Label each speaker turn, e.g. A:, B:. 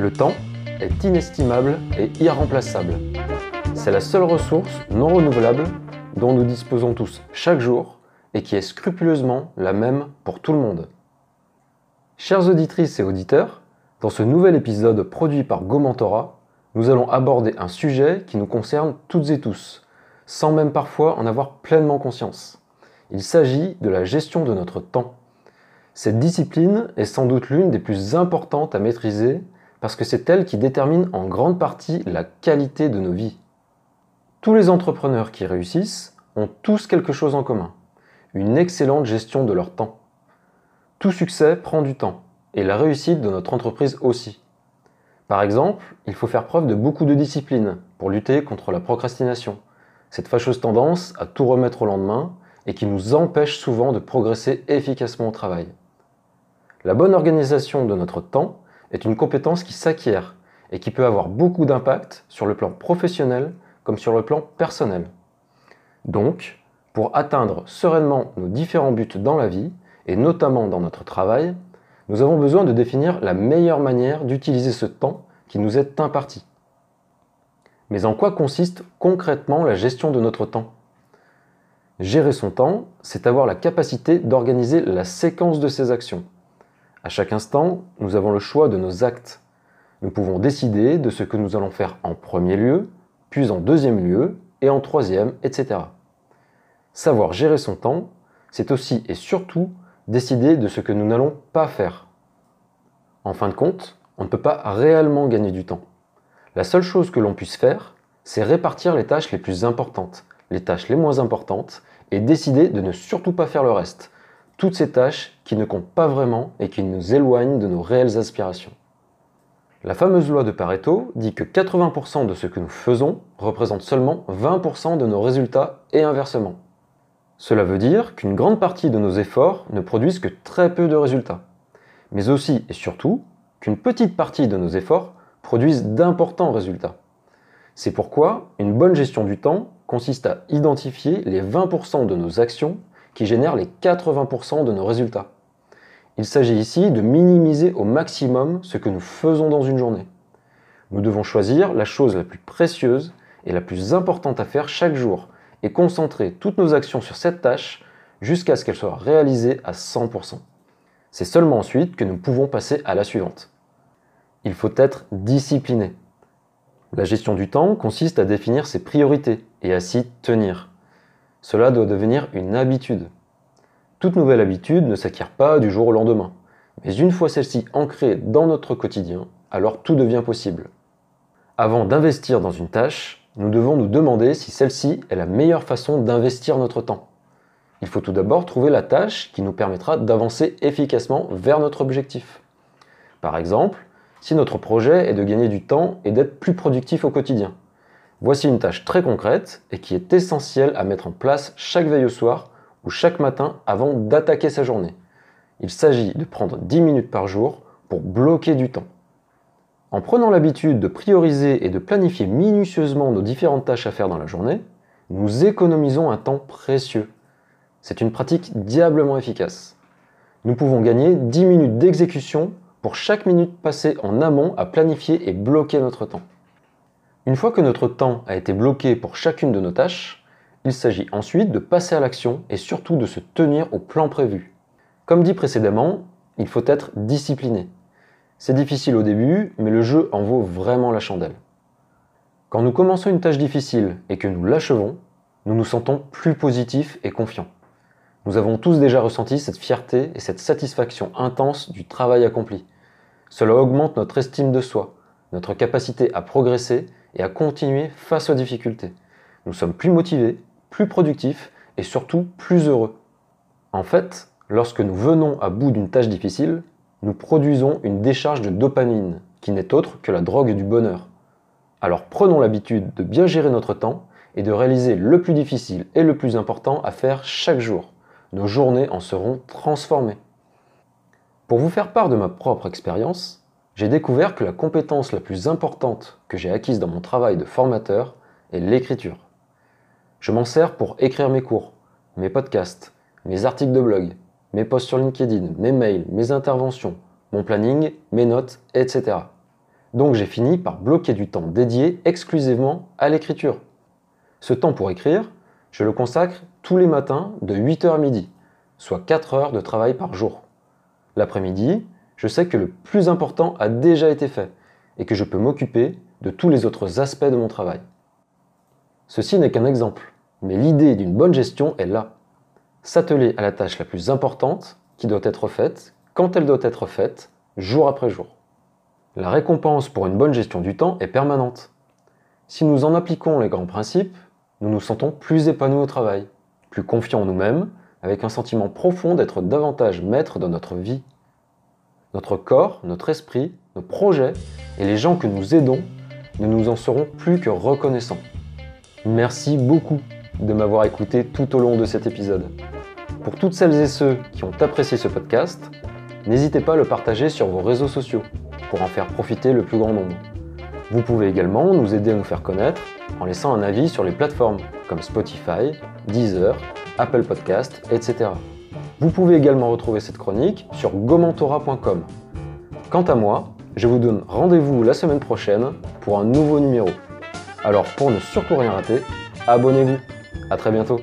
A: Le temps est inestimable et irremplaçable. C'est la seule ressource non renouvelable dont nous disposons tous chaque jour et qui est scrupuleusement la même pour tout le monde. Chères auditrices et auditeurs, dans ce nouvel épisode produit par Gomentora, nous allons aborder un sujet qui nous concerne toutes et tous, sans même parfois en avoir pleinement conscience. Il s'agit de la gestion de notre temps. Cette discipline est sans doute l'une des plus importantes à maîtriser parce que c'est elle qui détermine en grande partie la qualité de nos vies. Tous les entrepreneurs qui réussissent ont tous quelque chose en commun, une excellente gestion de leur temps. Tout succès prend du temps, et la réussite de notre entreprise aussi. Par exemple, il faut faire preuve de beaucoup de discipline pour lutter contre la procrastination, cette fâcheuse tendance à tout remettre au lendemain et qui nous empêche souvent de progresser efficacement au travail. La bonne organisation de notre temps est une compétence qui s'acquiert et qui peut avoir beaucoup d'impact sur le plan professionnel comme sur le plan personnel. Donc, pour atteindre sereinement nos différents buts dans la vie, et notamment dans notre travail, nous avons besoin de définir la meilleure manière d'utiliser ce temps qui nous est imparti. Mais en quoi consiste concrètement la gestion de notre temps? Gérer son temps, c'est avoir la capacité d'organiser la séquence de ses actions. À chaque instant, nous avons le choix de nos actes. Nous pouvons décider de ce que nous allons faire en premier lieu, puis en deuxième lieu, et en troisième, etc. Savoir gérer son temps, c'est aussi et surtout décider de ce que nous n'allons pas faire. En fin de compte, on ne peut pas réellement gagner du temps. La seule chose que l'on puisse faire, c'est répartir les tâches les plus importantes, les tâches les moins importantes, et décider de ne surtout pas faire le reste, toutes ces tâches qui ne comptent pas vraiment et qui nous éloignent de nos réelles aspirations. La fameuse loi de Pareto dit que 80% de ce que nous faisons représente seulement 20% de nos résultats et inversement. Cela veut dire qu'une grande partie de nos efforts ne produisent que très peu de résultats, mais aussi et surtout qu'une petite partie de nos efforts produisent d'importants résultats. C'est pourquoi une bonne gestion du temps consiste à identifier les 20% de nos actions qui génèrent les 80% de nos résultats. Il s'agit ici de minimiser au maximum ce que nous faisons dans une journée. Nous devons choisir la chose la plus précieuse et la plus importante à faire chaque jour et concentrer toutes nos actions sur cette tâche jusqu'à ce qu'elle soit réalisée à 100%. C'est seulement ensuite que nous pouvons passer à la suivante. Il faut être discipliné. La gestion du temps consiste à définir ses priorités et à s'y tenir. Cela doit devenir une habitude. Toute nouvelle habitude ne s'acquiert pas du jour au lendemain, mais une fois celle-ci ancrée dans notre quotidien, alors tout devient possible. Avant d'investir dans une tâche, nous devons nous demander si celle-ci est la meilleure façon d'investir notre temps. Il faut tout d'abord trouver la tâche qui nous permettra d'avancer efficacement vers notre objectif. Par exemple, si notre projet est de gagner du temps et d'être plus productif au quotidien. Voici une tâche très concrète et qui est essentielle à mettre en place chaque veille au soir ou chaque matin avant d'attaquer sa journée. Il s'agit de prendre 10 minutes par jour pour bloquer du temps. En prenant l'habitude de prioriser et de planifier minutieusement nos différentes tâches à faire dans la journée, nous économisons un temps précieux. C'est une pratique diablement efficace. Nous pouvons gagner 10 minutes d'exécution pour chaque minute passée en amont à planifier et bloquer notre temps. Une fois que notre temps a été bloqué pour chacune de nos tâches, il s'agit ensuite de passer à l'action et surtout de se tenir au plan prévu. Comme dit précédemment, il faut être discipliné. C'est difficile au début, mais le jeu en vaut vraiment la chandelle. Quand nous commençons une tâche difficile et que nous l'achevons, nous nous sentons plus positifs et confiants. Nous avons tous déjà ressenti cette fierté et cette satisfaction intense du travail accompli. Cela augmente notre estime de soi, notre capacité à progresser et à continuer face aux difficultés. Nous sommes plus motivés, plus productifs et surtout plus heureux. En fait, lorsque nous venons à bout d'une tâche difficile, nous produisons une décharge de dopamine, qui n'est autre que la drogue du bonheur. Alors prenons l'habitude de bien gérer notre temps et de réaliser le plus difficile et le plus important à faire chaque jour. Nos journées en seront transformées. Pour vous faire part de ma propre expérience, j'ai découvert que la compétence la plus importante que j'ai acquise dans mon travail de formateur est l'écriture. Je m'en sers pour écrire mes cours, mes podcasts, mes articles de blog, mes posts sur LinkedIn, mes mails, mes interventions, mon planning, mes notes, etc. Donc j'ai fini par bloquer du temps dédié exclusivement à l'écriture. Ce temps pour écrire, je le consacre tous les matins de 8h à midi, soit 4 heures de travail par jour. L'après-midi, je sais que le plus important a déjà été fait et que je peux m'occuper de tous les autres aspects de mon travail. Ceci n'est qu'un exemple, mais l'idée d'une bonne gestion est là. S'atteler à la tâche la plus importante qui doit être faite quand elle doit être faite, jour après jour. La récompense pour une bonne gestion du temps est permanente. Si nous en appliquons les grands principes, nous nous sentons plus épanouis au travail, plus confiants en nous-mêmes, avec un sentiment profond d'être davantage maître de notre vie. Notre corps, notre esprit, nos projets et les gens que nous aidons ne nous en seront plus que reconnaissants. Merci beaucoup de m'avoir écouté tout au long de cet épisode. Pour toutes celles et ceux qui ont apprécié ce podcast, n'hésitez pas à le partager sur vos réseaux sociaux pour en faire profiter le plus grand nombre. Vous pouvez également nous aider à nous faire connaître en laissant un avis sur les plateformes comme Spotify, Deezer, Apple Podcast, etc. Vous pouvez également retrouver cette chronique sur gomentora.com. Quant à moi, je vous donne rendez-vous la semaine prochaine pour un nouveau numéro. Alors pour ne surtout rien rater, abonnez-vous. A très bientôt